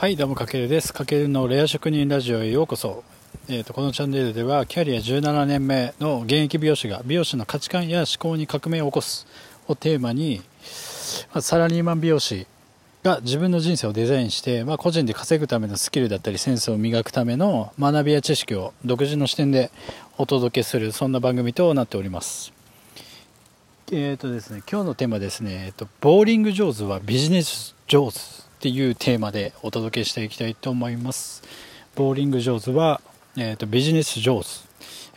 はい、どうも、かけるです。かけるのレア職人ラジオへようこそ。えーと、このチャンネルでは、キャリア17年目の現役美容師が、美容師の価値観や思考に革命を起こすをテーマに、まあ、サラリーマン美容師が自分の人生をデザインして、まあ、個人で稼ぐためのスキルだったり、センスを磨くための学びや知識を独自の視点でお届けする、そんな番組となっております。えーとですね、今日のテーマですね、えーと、ボーリング上手はビジネス上手っていうテーマでお届けしていきたいと思います。ボーリング上手は、えーと、ビジネス上手、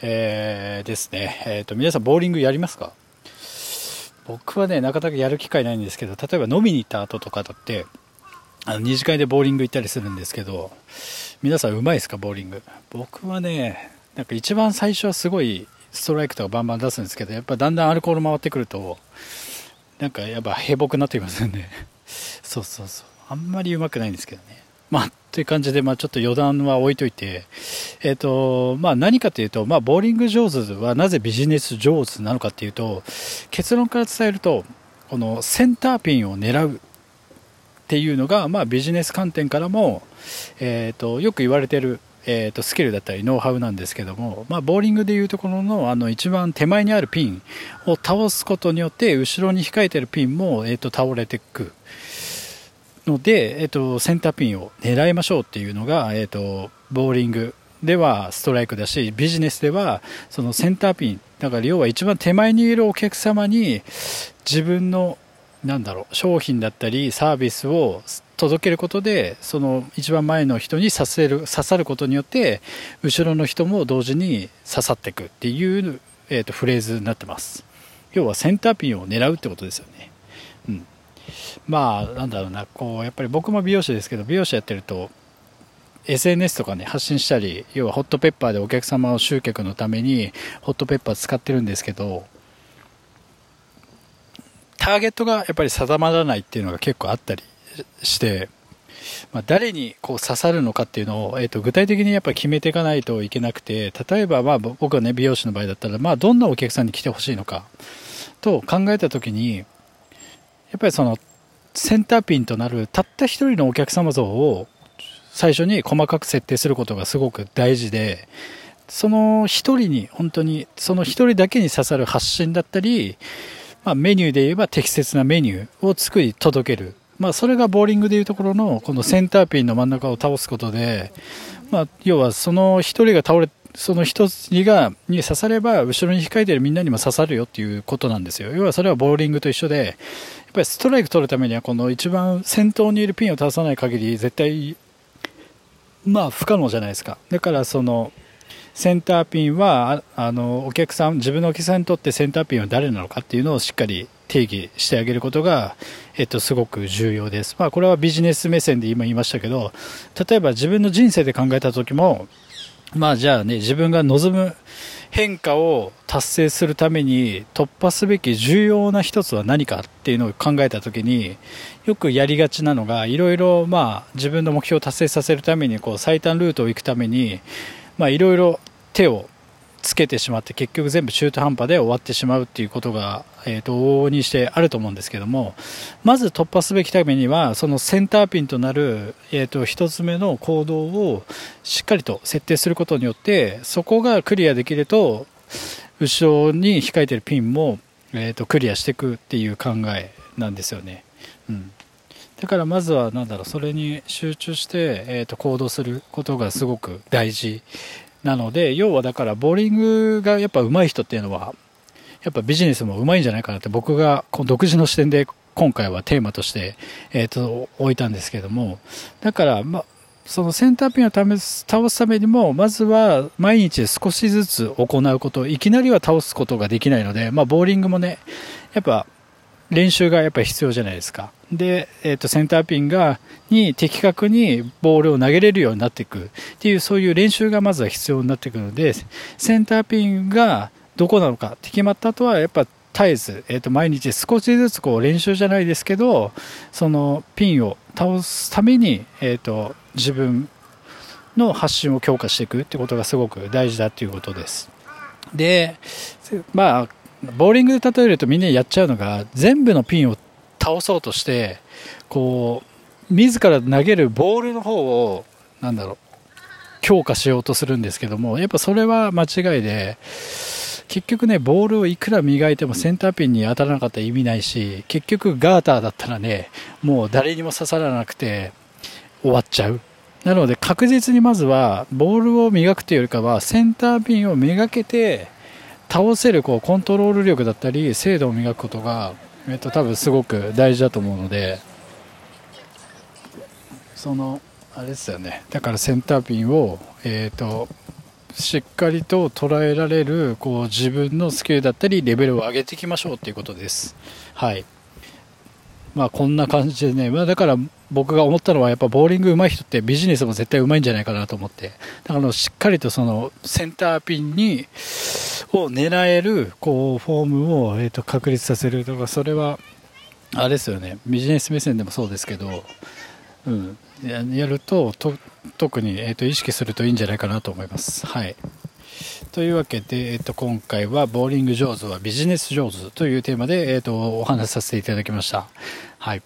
えー、ですね、えーと、皆さんボーリングやりますか？僕はねなかなかやる機会ないんですけど例えば飲みに行った後とかだってあの二次会でボーリング行ったりするんですけど皆さんうまいですかボーリング？僕はねなんか一番最初はすごいストライクとかバンバン出すんですけどやっぱだんだんアルコール回ってくるとなんかやっぱ平凡になってきますよね。そうそうそう。あんまりうまくないんですけどね。まあ、という感じで、まあ、ちょっと余談は置いといて、えっ、ー、と、まあ、何かというと、まあ、ボーリング上手はなぜビジネス上手なのかっていうと、結論から伝えると、このセンターピンを狙うっていうのが、まあ、ビジネス観点からも、えっ、ー、と、よく言われてる、えーと、スキルだったりノウハウなんですけども、まあ、ボーリングでいうところのあの一番手前にあるピンを倒すことによって後ろに控えてるピンも、えーと倒れていくので、えっと、センターピンを狙いましょうっていうのが、えっと、ボーリングではストライクだしビジネスではそのセンターピンだから要は一番手前にいるお客様に自分のなんだろう商品だったりサービスを届けることでその一番前の人に刺せる刺さることによって後ろの人も同時に刺さっていくっていう、えーとフレーズになってます。要はセンターピンを狙うってことですよね。うん。まあなんだろうなこうやっぱり僕も美容師ですけど美容師やってると SNS とかね発信したり要はホットペッパーでお客様を集客のためにホットペッパー使ってるんですけどターゲットがやっぱり定まらないっていうのが結構あったりして、まあ、誰にこう刺さるのかっていうのを、えー、と具体的にやっぱり決めていかないといけなくて例えばまあ僕はね美容師の場合だったら、まあ、どんなお客さんに来てほしいのかと考えた時にやっぱりそのセンターピンとなるたった一人のお客様像を最初に細かく設定することがすごく大事でその一人に本当にその一人だけに刺さる発信だったり、まあ、メニューで言えば適切なメニューを作り届ける、まあ、それがボーリングでいうところのこのセンターピンの真ん中を倒すことで、まあ、要はその一人が倒れその一人がに刺されば後ろに控えているみんなにも刺さるよっていうことなんですよ。要はそれはボーリングと一緒でぱりストライク取るためにはこの一番先頭にいるピンを倒さない限り絶対まあ不可能じゃないですか。だからそのセンターピンはあのお客さん自分のお客さんにとってセンターピンは誰なのかっていうのをしっかり定義してあげることが、えっと、すごく重要です、まあ、これはビジネス目線で今言いましたけど例えば自分の人生で考えた時もまあじゃあね、自分が望む変化を達成するために突破すべき重要な一つは何かっていうのを考えた時によくやりがちなのがいろいろまあ自分の目標を達成させるためにこう最短ルートを行くためにまあいろいろ手をつけてしまって結局全部中途半端で終わってしまうっていうことが、えーと、往々にしてあると思うんですけどもまず突破すべきためにはそのセンターピンとなる、えーと、1つ目の行動をしっかりと設定することによってそこがクリアできると後ろに控えてるピンも、えーと、クリアしていくっていう考えなんですよね。うんだからまずは何だろうそれに集中して、えー、と行動することがすごく大事なので、要はだから、ボーリングがやっぱ上手い人っていうのは、やっぱビジネスも上手いんじゃないかなって僕が独自の視点で今回はテーマとして、えっ、ー、と、置いたんですけども、だから、ま、そのセンターピンを倒すためにも、まずは毎日少しずつ行うこと、いきなりは倒すことができないので、まあ、ボーリングもね、やっぱ練習がやっぱ必要じゃないですか。で、え、ー、と、センターピンが、に的確にボールを投げれるようになっていくっていう、そういう練習がまずは必要になってくるので、センターピンがどこなのかって決まった後は、やっぱ絶えず、え、ー、と、毎日少しずつこう練習じゃないですけど、そのピンを倒すために、え、ー、と、自分の発信を強化していくってことがすごく大事だっていうことです。で、まあ、ボーリングで例えるとみんなやっちゃうのが全部のピンを倒そうとしてこう自ら投げるボールの方を、なんだろう、強化しようとするんですけども、やっぱそれは間違いで、結局ね、ボールをいくら磨いてもセンターピンに当たらなかったら意味ないし、結局ガーターだったらね、もう誰にも刺さらなくて終わっちゃう。なので確実にまずはボールを磨くというよりかはセンターピンをめがけて倒せるこうコントロール力だったり精度を磨くことが、えっと、多分すごく大事だと思うのでそのあれですよねだからセンターピンを、えーとしっかりと捉えられるこう自分のスキルだったりレベルを上げていきましょうということです。はい。まあこんな感じでね、まあ、だから僕が思ったのはやっぱボーリング上手い人ってビジネスも絶対上手いんじゃないかなと思って、だからしっかりとそのセンターピンにを狙えるこうフォームをえと確立させるとか、それはあれですよね、ビジネス目線でもそうですけど、うん、やると特に、えーと、意識するといいんじゃないかなと思います。はい、というわけで、えーと、今回は「ボーリング上手はビジネス上手」というテーマで、えーと、お話しさせていただきました。はい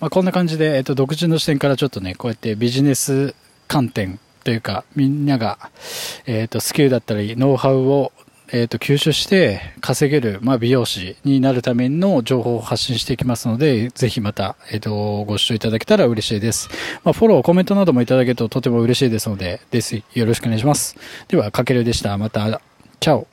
まあ、こんな感じで、えー、と独自の視点からちょっとねこうやってビジネス観点というかみんなが、えー、とスキルだったりノウハウをえーと、吸収して稼げる、まあ、美容師になるための情報を発信していきますので、ぜひまた、えーと、ご視聴いただけたら嬉しいです。まあ、フォロー、コメントなどもいただけるととても嬉しいですので、ですよろしくお願いします。では、かけるでした。また、チャオ。